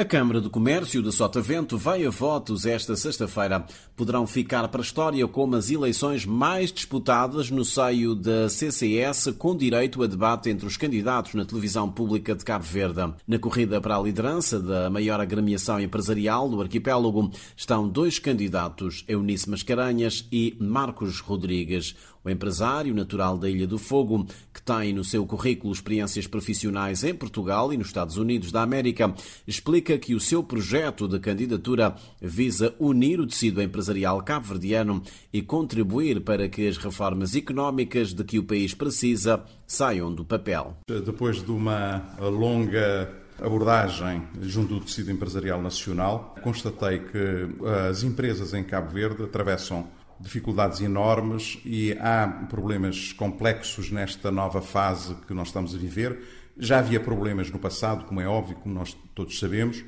A Câmara de Comércio de Sotavento vai a votos esta sexta-feira. Poderão ficar para a história como as eleições mais disputadas no seio da CCS, com direito a debate entre os candidatos na televisão pública de Cabo Verde. Na corrida para a liderança da maior agremiação empresarial do arquipélago estão dois candidatos, Eunice Mascarenhas e Marcos Rodrigues. O empresário natural da Ilha do Fogo, que tem no seu currículo experiências profissionais em Portugal e nos Estados Unidos da América, explica que o seu projeto de candidatura visa unir o tecido empresarial cabo-verdiano e contribuir para que as reformas económicas de que o país precisa saiam do papel. Depois de uma longa abordagem junto do tecido empresarial nacional, constatei que as empresas em Cabo Verde atravessam dificuldades enormes e há problemas complexos nesta nova fase que nós estamos a viver. Já havia problemas no passado, como é óbvio, como nós todos sabemos,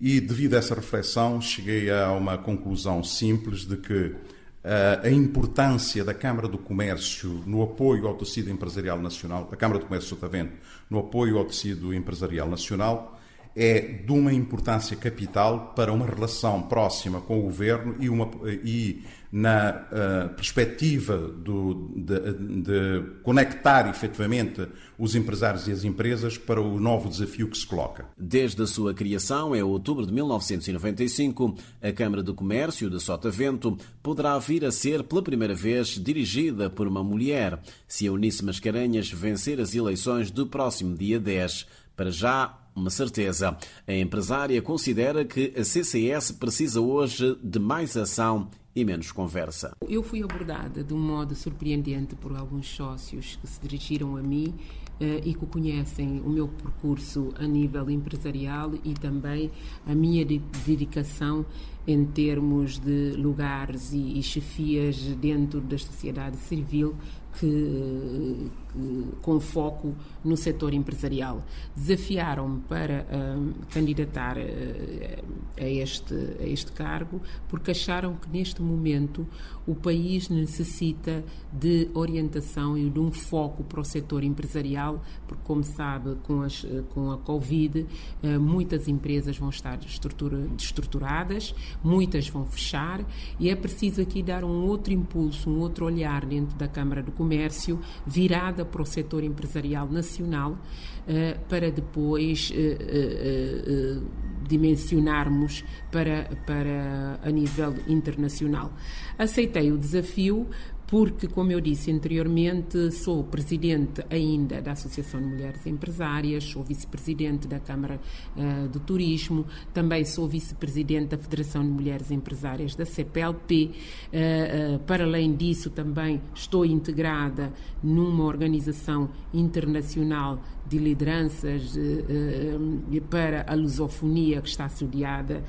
e devido a essa reflexão cheguei a uma conclusão simples de que eh, a importância da Câmara do Comércio no apoio ao tecido empresarial nacional, da Câmara do Comércio Sotavento, no apoio ao tecido empresarial nacional, é de uma importância capital para uma relação próxima com o governo e, uma, e na uh, perspectiva do, de, de, conectar efetivamente os empresários e as empresas para o novo desafio que se coloca. Desde a sua criação, em outubro de 1995, a Câmara de Comércio de Sotavento poderá vir a ser pela primeira vez dirigida por uma mulher, se a Eunice Mascarenhas vencer as eleições do próximo dia 10. Para já, uma certeza. A empresária considera que a CCS precisa hoje de mais ação e menos conversa. Eu fui abordada de um modo surpreendente por alguns sócios que se dirigiram a mim uh, e que conhecem o meu percurso a nível empresarial e também a minha dedicação em termos de lugares e, chefias dentro da sociedade civil que, que, com foco no setor empresarial. Desafiaram-me para uh, candidatar uh, a, este, a este cargo porque acharam que neste momento o país necessita de orientação e de um foco para o setor empresarial, porque, como sabe, com, as, com a Covid, uh, muitas empresas vão estar estruturadas, muitas vão fechar e é preciso aqui dar um outro impulso, um outro olhar dentro da Câmara do Comércio, virada para o setor empresarial nacional, uh, para depois uh, dimensionarmos para, para a nível internacional. Aceitei o desafio porque, como eu disse anteriormente, sou presidente ainda da Associação de Mulheres Empresárias, sou vice-presidente da Câmara uh, do Turismo, também sou vice-presidente da Federação de Mulheres Empresárias da CPLP. Uh, uh, para além disso, também estou integrada numa organização internacional de lideranças para a lusofonia que está sediada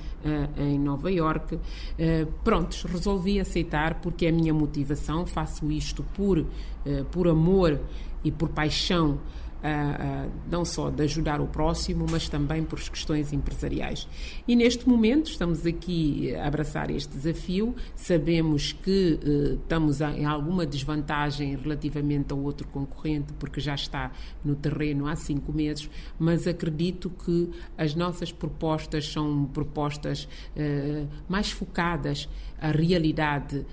em Nova Iorque. prontos, resolvi aceitar porque é a minha motivação faço isto por, eh, por amor e por paixão Não só de ajudar o próximo, mas também por questões empresariais. E neste momento estamos aqui a abraçar este desafio. Sabemos que uh, estamos em alguma desvantagem relativamente ao outro concorrente, porque já está no terreno há cinco meses, mas acredito que as nossas propostas são propostas mais focadas à realidade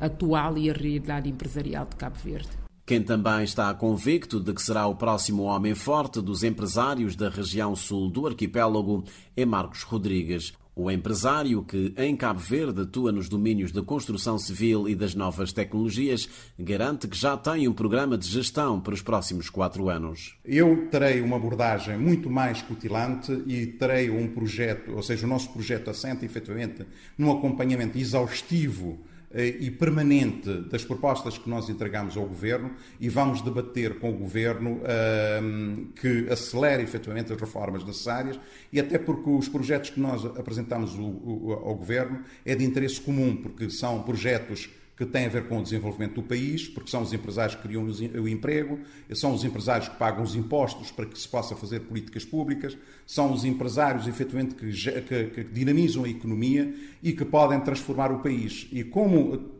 atual e à realidade empresarial de Cabo Verde. Quem também está convicto de que será o próximo homem forte dos empresários da região sul do arquipélago é Marcos Rodrigues. O empresário que em Cabo Verde atua nos domínios da construção civil e das novas tecnologias garante que já tem um programa de gestão para os próximos quatro anos. Eu terei uma abordagem muito mais cutilante e terei um projeto, ou seja, o nosso projeto assenta efetivamente num acompanhamento exaustivo e permanente das propostas que nós entregamos ao Governo e vamos debater com o Governo ehm, que acelere efetivamente as reformas necessárias e até porque os projetos que nós apresentamos ao Governo é de interesse comum, porque são projetos que tem a ver com o desenvolvimento do país, porque são os empresários que criam o emprego, são os empresários que pagam os impostos para que se possa fazer políticas públicas, são os empresários, efetivamente, que, que, que dinamizam a economia e que podem transformar o país. E como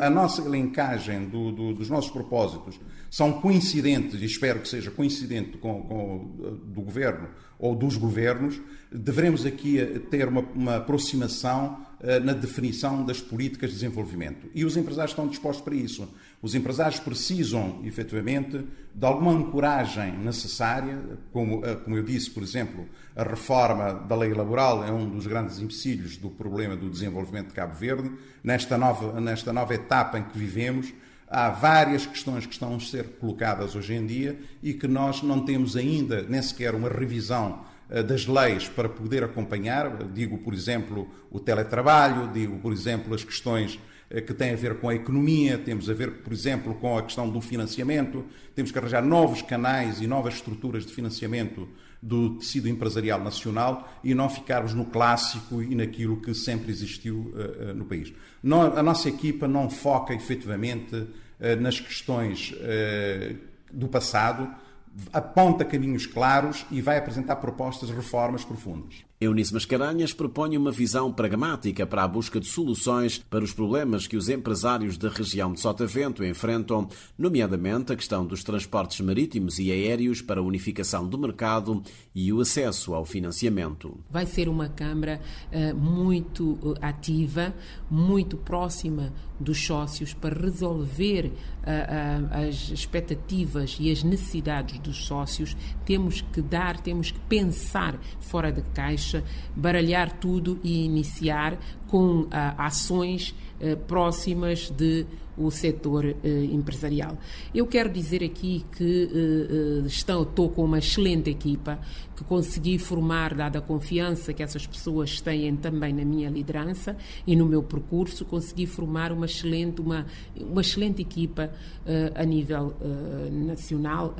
a nossa elencagem do, do, dos nossos propósitos são coincidentes, e espero que seja coincidente com, com do Governo ou dos governos, devemos aqui ter uma, uma aproximação uh, na definição das políticas de desenvolvimento. E os empresários estão dispostos para isso. Os empresários precisam, efetivamente, de alguma ancoragem necessária, como, uh, como eu disse, por exemplo, a reforma da lei laboral é um dos grandes empecilhos do problema do desenvolvimento de Cabo Verde. Nesta nova, nesta nova etapa em que vivemos, há várias questões que estão a ser colocadas hoje em dia e que nós não temos ainda nem sequer uma revisão eh, das leis para poder acompanhar. Digo, por exemplo, o teletrabalho, digo, por exemplo, as questões eh, que têm a ver com a economia, temos a ver, por exemplo, com a questão do financiamento, temos que arranjar novos canais e novas estruturas de financiamento do tecido empresarial nacional e não ficarmos no clássico e naquilo que sempre existiu uh, uh, no país. A nossa equipa não foca efetivamente nas questões do passado, aponta caminhos claros e vai apresentar propostas de reformas profundas. Eunice Mascarenhas propõe uma visão pragmática para a busca de soluções para os problemas que os empresários da região de Sotavento enfrentam, nomeadamente a questão dos transportes marítimos e aéreos para a unificação do mercado e o acesso ao financiamento. Vai ser uma Câmara uh, muito uh, ativa, muito próxima dos sócios para resolver uh, as expectativas e as necessidades dos sócios. Temos que dar, temos que pensar fora da caixa baralhar tudo e iniciar com ah, ações ah, próximas de o setor eh, empresarial. Eu quero dizer aqui que eh, estou, estou, com uma excelente equipa, que consegui formar, dada a confiança que essas pessoas têm também na minha liderança e no meu percurso, consegui formar uma excelente, uma, uma excelente equipa a nível nacional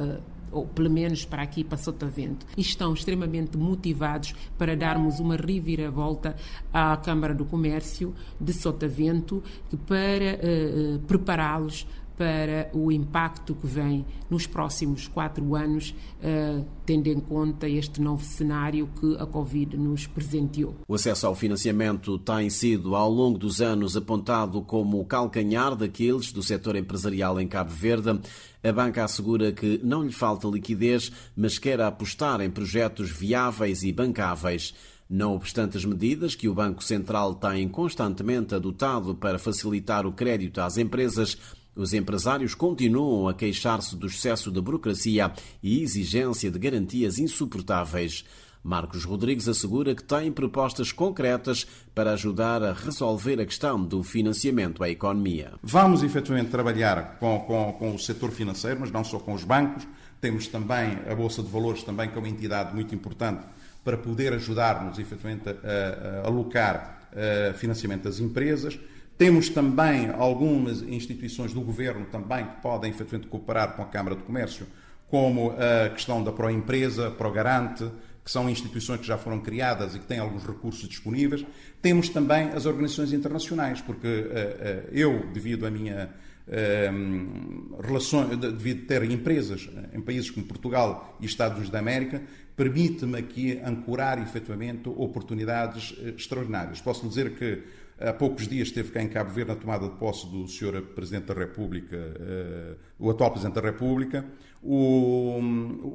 ou pelo menos para aqui, para Sotavento, e estão extremamente motivados para darmos uma reviravolta à Câmara do Comércio de Sotavento para uh, prepará-los para o impacto que vem nos próximos quatro anos, uh, tendo em conta este novo cenário que a Covid nos presenteou. O acesso ao financiamento tem sido, ao longo dos anos, apontado como o calcanhar daqueles do setor empresarial em Cabo Verde. A banca assegura que não lhe falta liquidez, mas quer apostar em projetos viáveis e bancáveis. Não obstante as medidas que o Banco Central tem constantemente adotado para facilitar o crédito às empresas, os empresários continuam a queixar-se do excesso de burocracia e exigência de garantias insuportáveis. Marcos Rodrigues assegura que tem propostas concretas para ajudar a resolver a questão do financiamento à economia. Vamos efetivamente trabalhar com, com, com o setor financeiro, mas não só com os bancos. Temos também a Bolsa de Valores, também que é uma entidade muito importante para poder ajudar-nos efetivamente a, a alocar a financiamento das empresas. Temos também algumas instituições do governo também que podem efetivamente cooperar com a Câmara de Comércio, como a questão da Proempresa, Progarante, que são instituições que já foram criadas e que têm alguns recursos disponíveis. Temos também as organizações internacionais, porque uh, uh, eu, devido à minha uh, relação, devido ter empresas em países como Portugal e Estados Unidos da América, permite-me aqui ancorar efetivamente oportunidades extraordinárias. Posso dizer que Há poucos dias esteve cá em Cabo Verde na tomada de posse do Sr. Presidente da República, uh, o atual Presidente da República, o,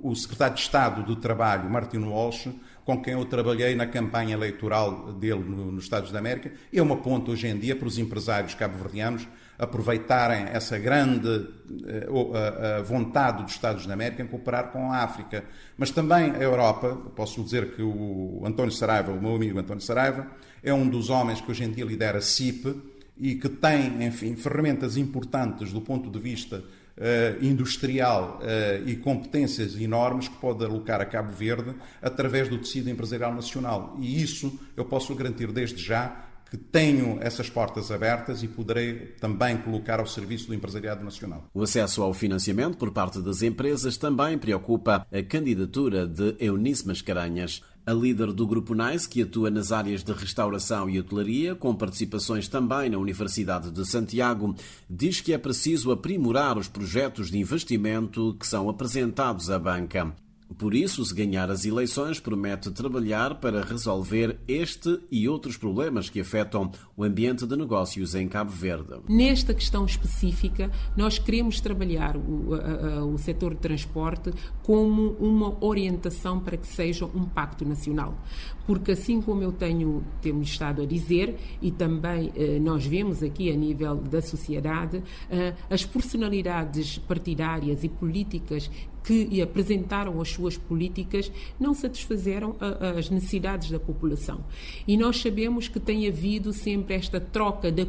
o, Secretário de Estado do Trabalho, Martino Walsh, com quem eu trabalhei na campanha eleitoral dele no, nos Estados da América, é uma ponta hoje em dia para os empresários cabo-verdianos aproveitarem essa grande uh, vontade dos Estados da América em cooperar com a África. Mas também a Europa, posso dizer que o António Saraiva, o meu amigo António Saraiva, é um dos homens que hoje em dia lidera a CIP e que tem, enfim, ferramentas importantes do ponto de vista uh, industrial uh, e competências enormes que pode alocar a Cabo Verde através do tecido empresarial nacional. E isso eu posso garantir desde já que tenho essas portas abertas e poderei também colocar ao serviço do empresariado nacional. O acesso ao financiamento por parte das empresas também preocupa a candidatura de Eunice Mascarenhas. A líder do Grupo NICE, que atua nas áreas de restauração e hotelaria, com participações também na Universidade de Santiago, diz que é preciso aprimorar os projetos de investimento que são apresentados à banca. Por isso, se ganhar as eleições, promete trabalhar para resolver este e outros problemas que afetam o ambiente de negócios em Cabo Verde. Nesta questão específica, nós queremos trabalhar o, a, a, o setor de transporte como uma orientação para que seja um pacto nacional. Porque assim como eu tenho temos estado a dizer e também eh, nós vemos aqui a nível da sociedade eh, as personalidades partidárias e políticas que apresentaram as suas políticas não satisfizeram as necessidades da população. E nós sabemos que tem havido sempre esta troca de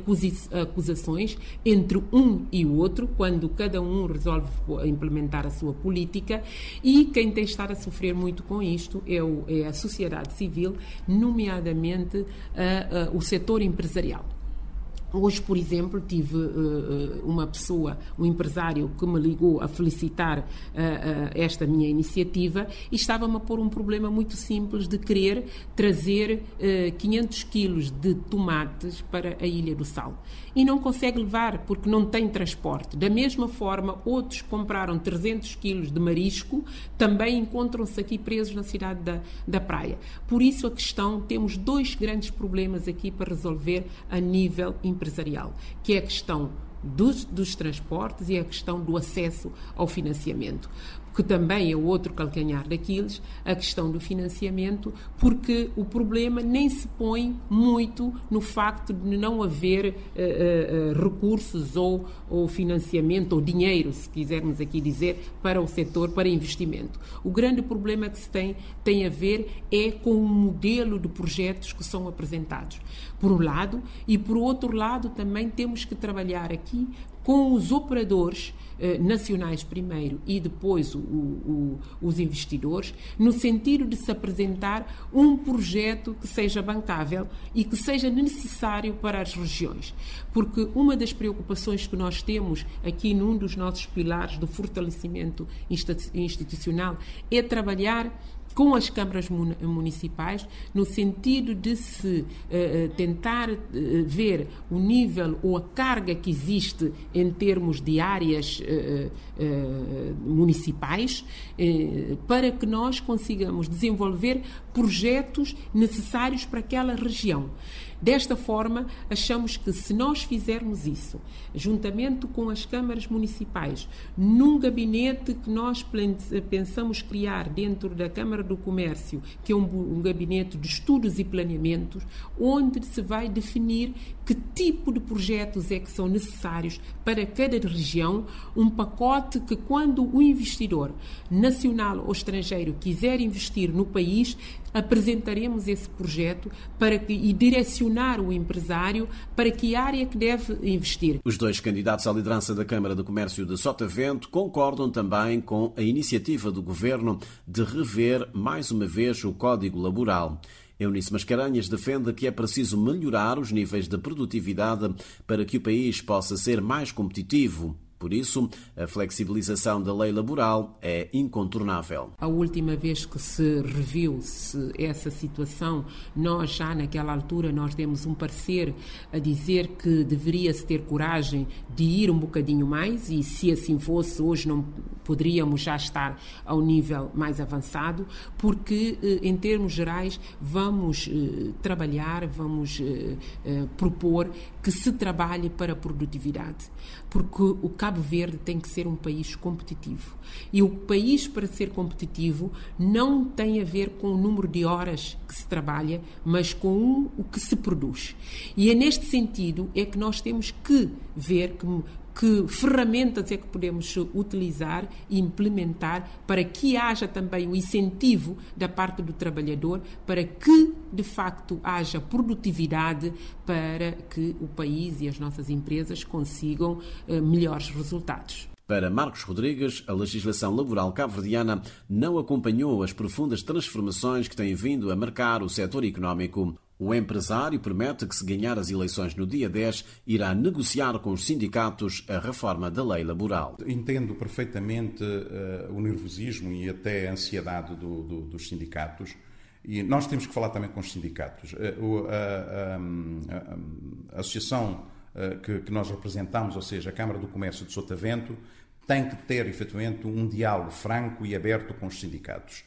acusações entre um e o outro, quando cada um resolve implementar a sua política, e quem tem estado a sofrer muito com isto é, o, é a sociedade civil, nomeadamente o setor empresarial. Hoje, por exemplo, tive uh, uma pessoa, um empresário, que me ligou a felicitar uh, uh, esta minha iniciativa e estava-me a pôr um problema muito simples de querer trazer 500 quilos de tomates para a Ilha do Sal. E não consegue levar porque não tem transporte. Da mesma forma, outros compraram 300 quilos de marisco, também encontram-se aqui presos na cidade da, da praia. Por isso, a questão, temos dois grandes problemas aqui para resolver a nível empresarial empresarial, que é a questão dos, dos, transportes e a questão do acesso ao financiamento que também é outro calcanhar daqueles, a questão do financiamento, porque o problema nem se põe muito no facto de não haver uh, uh, recursos ou, ou financiamento, ou dinheiro, se quisermos aqui dizer, para o setor, para investimento. O grande problema que se tem tem a ver é com o modelo de projetos que são apresentados, por um lado, e por outro lado também temos que trabalhar aqui com os operadores eh, nacionais primeiro e depois o, o, os investidores, no sentido de se apresentar um projeto que seja bancável e que seja necessário para as regiões. Porque uma das preocupações que nós temos aqui num dos nossos pilares do fortalecimento institucional é trabalhar com as câmaras municipais, no sentido de se uh, tentar uh, ver o nível ou a carga que existe em termos de áreas uh, municipais, para que nós consigamos desenvolver projetos necessários para aquela região. Desta forma, achamos que se nós fizermos isso, juntamente com as câmaras municipais, num gabinete que nós pensamos criar dentro da Câmara do Comércio, que é um, um gabinete de estudos e planeamentos, onde se vai definir que tipo de projetos é que são necessários para cada região, um pacote que quando o investidor nacional ou estrangeiro quiser investir no país, apresentaremos esse projeto para que, e direcionar o empresário para que área que deve investir. Os dois candidatos à liderança da Câmara de Comércio de Sotavento concordam também com a iniciativa do Governo de rever mais uma vez o Código Laboral. Eunice Mascarenhas defende que é preciso melhorar os níveis de produtividade para que o país possa ser mais competitivo. Por isso, a flexibilização da lei laboral é incontornável. A última vez que se reviu -se essa situação, nós já naquela altura nós demos um parecer a dizer que deveria-se ter coragem de ir um bocadinho mais e se assim fosse, hoje não poderíamos já estar ao nível mais avançado, porque eh, em termos gerais vamos eh, trabalhar, vamos eh, propor que se trabalhe para a produtividade, porque o Cabo Verde tem que ser um país competitivo. E o país, para ser competitivo, não tem a ver com o número de horas que se trabalha, mas com o que se produz. E é neste sentido é que nós temos que ver que que ferramentas é que podemos utilizar e implementar para que haja também o incentivo da parte do trabalhador para que, de facto, haja produtividade para que o país e as nossas empresas consigam eh, melhores resultados. Para Marcos Rodrigues, a legislação laboral cabo-verdiana não acompanhou as profundas transformações que têm vindo a marcar o setor económico. O empresário promete que, se ganhar as eleições no dia 10, irá negociar com os sindicatos a reforma da lei laboral. Entendo perfeitamente uh, o nervosismo e até a ansiedade do, do, dos sindicatos. E nós temos que falar também com os sindicatos. Uh, a, a, associação uh, que, que, nós representamos, ou seja, a Câmara do Comércio de Sotavento, tem que ter, efetivamente, um diálogo franco e aberto com os sindicatos.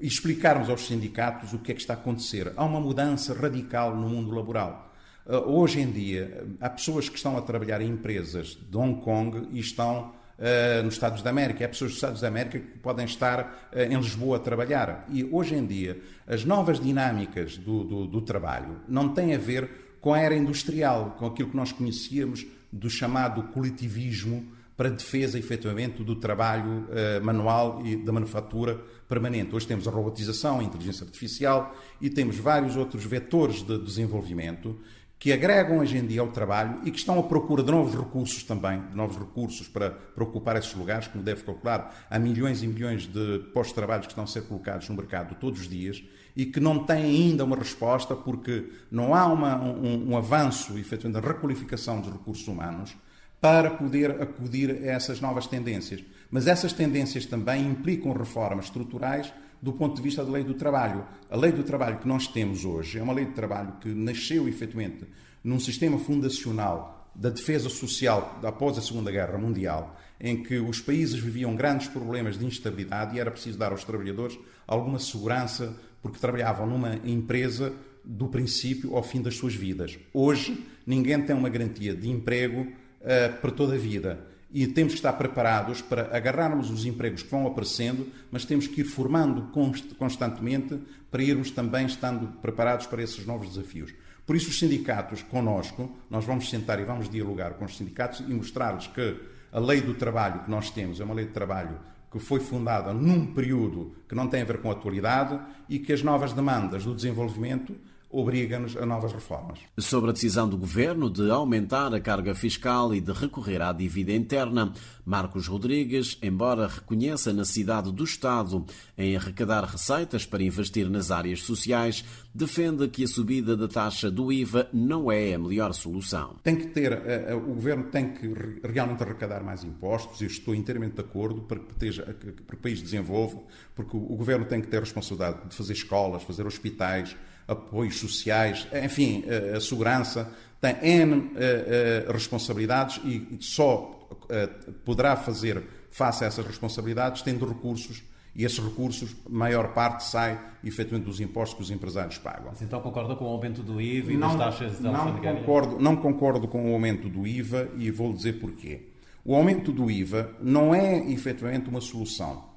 E explicarmos aos sindicatos o que é que está a acontecer. Há uma mudança radical no mundo laboral. Uh, hoje em dia, há pessoas que estão a trabalhar em empresas de Hong Kong e estão uh, nos Estados da América. Há pessoas dos Estados da América que podem estar uh, em Lisboa a trabalhar. E hoje em dia, as novas dinâmicas do, do, do trabalho não têm a ver com a era industrial, com aquilo que nós conhecíamos do chamado coletivismo para defesa, efetivamente, do trabalho uh, manual e da manufatura permanente. Hoje temos a robotização, a inteligência artificial e temos vários outros vetores de desenvolvimento que agregam hoje em dia ao trabalho e que estão à procura de novos recursos também, de novos recursos para, para ocupar esses lugares, como deve calcular, há milhões e milhões de trabalho que estão a ser colocados no mercado todos os dias e que não têm ainda uma resposta porque não há uma, um, um avanço, efetivamente, da requalificação dos recursos humanos para poder acudir a essas novas tendências. Mas essas tendências também implicam reformas estruturais do ponto de vista da lei do trabalho. A lei do trabalho que nós temos hoje é uma lei de trabalho que nasceu efetivamente num sistema fundacional da defesa social após a Segunda Guerra Mundial, em que os países viviam grandes problemas de instabilidade e era preciso dar aos trabalhadores alguma segurança porque trabalhavam numa empresa do princípio ao fim das suas vidas. Hoje, ninguém tem uma garantia de emprego uh, para toda a vida e temos que estar preparados para agarrarmos os empregos que vão aparecendo, mas temos que ir formando constantemente para irmos também estando preparados para esses novos desafios. Por isso, os sindicatos conosco, nós vamos sentar e vamos dialogar com os sindicatos e mostrar-lhes que a lei do trabalho que nós temos é uma lei de trabalho que foi fundada num período que não tem a ver com a atualidade e que as novas demandas do desenvolvimento obriga-nos a novas reformas. Sobre a decisão do Governo de aumentar a carga fiscal e de recorrer à dívida interna, Marcos Rodrigues, embora reconheça a necessidade do Estado em arrecadar receitas para investir nas áreas sociais, defende que a subida da taxa do IVA não é a melhor solução. Tem que ter, eh, eh, o Governo tem que realmente arrecadar mais impostos, e estou inteiramente de acordo para que, esteja, para que o país desenvolva, porque o Governo tem que ter a responsabilidade de fazer escolas, fazer hospitais, apoios sociais, enfim, a segurança, tem N eh, eh, responsabilidades e só eh, poderá fazer face a essas responsabilidades tendo recursos e esses recursos, maior parte sai efetivamente dos impostos que os empresários pagam. Mas então concorda com o aumento do IVA e não, das taxas de não concordo, não concordo com o aumento do IVA e vou dizer porquê. O aumento do IVA não é efetivamente uma solução.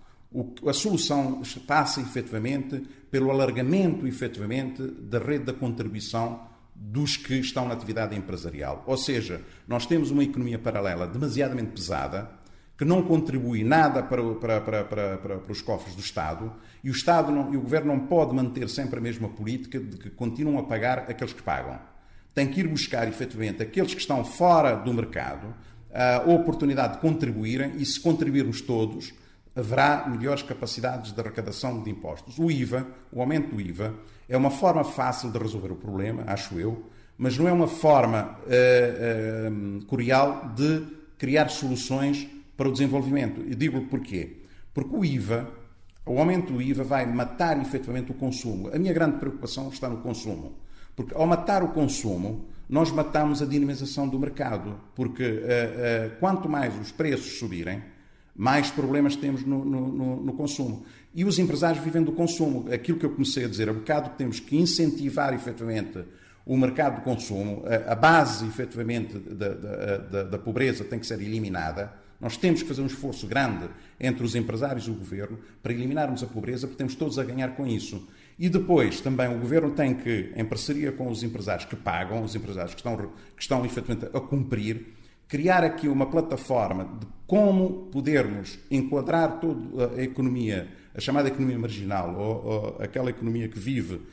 A solução passa efetivamente pelo alargamento efetivamente da rede da contribuição dos que estão na atividade empresarial. Ou seja, nós temos uma economia paralela demasiadamente pesada, que não contribui nada para, para, para, para, os cofres do Estado, e o Estado não, e o Governo não pode manter sempre a mesma política de que continuam a pagar aqueles que pagam. Tem que ir buscar, efetivamente, aqueles que estão fora do mercado, a oportunidade de contribuírem, e se contribuirmos todos, haverá melhores capacidades de arrecadação de impostos. O IVA, o aumento do IVA, é uma forma fácil de resolver o problema, acho eu, mas não é uma forma uh, uh, curial de criar soluções para o desenvolvimento. E digo-lhe porquê. Porque o IVA, o aumento do IVA vai matar efetivamente o consumo. A minha grande preocupação está no consumo. Porque ao matar o consumo, nós matamos a dinamização do mercado. Porque uh, quanto mais os preços subirem, mais problemas temos no, no, no, consumo. E os empresários vivem do consumo. Aquilo que eu comecei a dizer, a bocado que temos que incentivar efetivamente o mercado de consumo, a, a base efetivamente da, da, da, pobreza tem que ser eliminada. Nós temos que fazer um esforço grande entre os empresários e o governo para eliminarmos a pobreza, porque temos todos a ganhar com isso. E depois também o governo tem que, em parceria com os empresários que pagam, os empresários que estão, que estão efetivamente a cumprir, criar aqui uma plataforma de como podermos enquadrar toda a economia, a chamada economia marginal, ou, ou aquela economia que vive uh,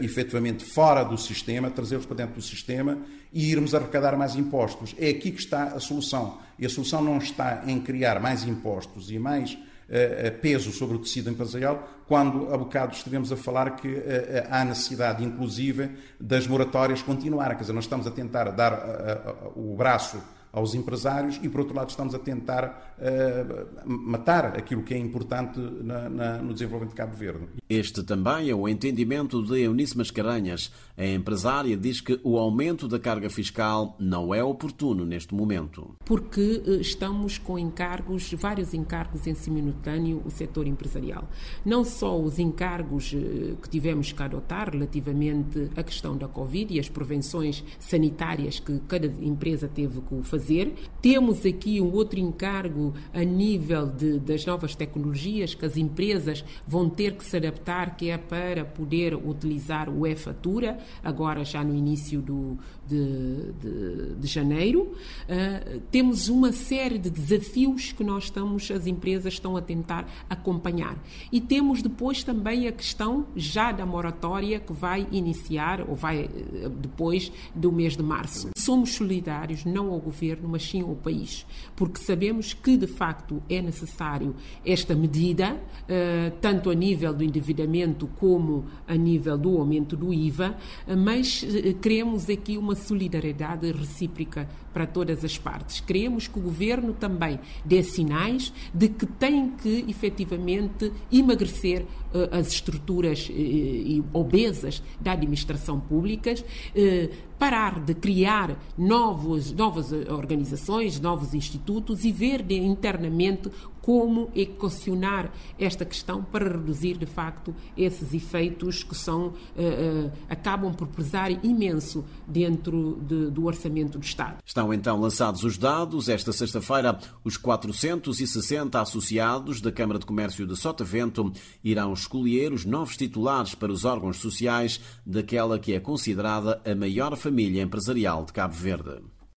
efetivamente fora do sistema, trazê-los para dentro do sistema e irmos arrecadar mais impostos. É aqui que está a solução. E a solução não está em criar mais impostos e mais uh, peso sobre o tecido empresarial, quando há bocado estivemos a falar que há necessidade, inclusive, das moratórias continuarem. Quer dizer, nós estamos a tentar dar o braço aos empresários e, por outro lado, estamos a tentar uh, matar aquilo que é importante na, na, no desenvolvimento de Cabo Verde. Este também é o entendimento de Eunice Mascarenhas. A empresária diz que o aumento da carga fiscal não é oportuno neste momento. Porque eh, estamos com encargos, vários encargos em simultâneo o setor empresarial. Não só os encargos eh, que tivemos que adotar relativamente à questão da Covid e as prevenções sanitárias que cada empresa teve que fazer, temos aqui um outro encargo a nível de, das novas tecnologias que as empresas vão ter que se adaptar, que é para poder utilizar o e-fatura, agora já no início do, de, de, de janeiro. Uh, temos uma série de desafios que nós estamos, as empresas estão a tentar acompanhar. E temos depois também a questão já da moratória que vai iniciar, ou vai eh, depois do mês de março. Somos solidários, não ao governo, mas sim ao país, porque sabemos que de facto é necessário esta medida, uh, tanto a nível do endividamento como a nível do aumento do IVA, mas queremos aqui uma solidariedade recíproca para todas as partes. Queremos que o governo também dê sinais de que tem que efetivamente emagrecer uh, as estruturas obesas da administração pública, parar de criar novos, novas organizações, novos institutos e ver internamente como equacionar esta questão para reduzir de facto esses efeitos que são acabam por pesar imenso dentro de, do orçamento do Estado. Estão então lançados os dados. Esta sexta-feira, os 460 associados da Câmara de Comércio de Sotavento irão escolher os novos titulares para os órgãos sociais daquela que é considerada a maior família empresarial de Cabo Verde.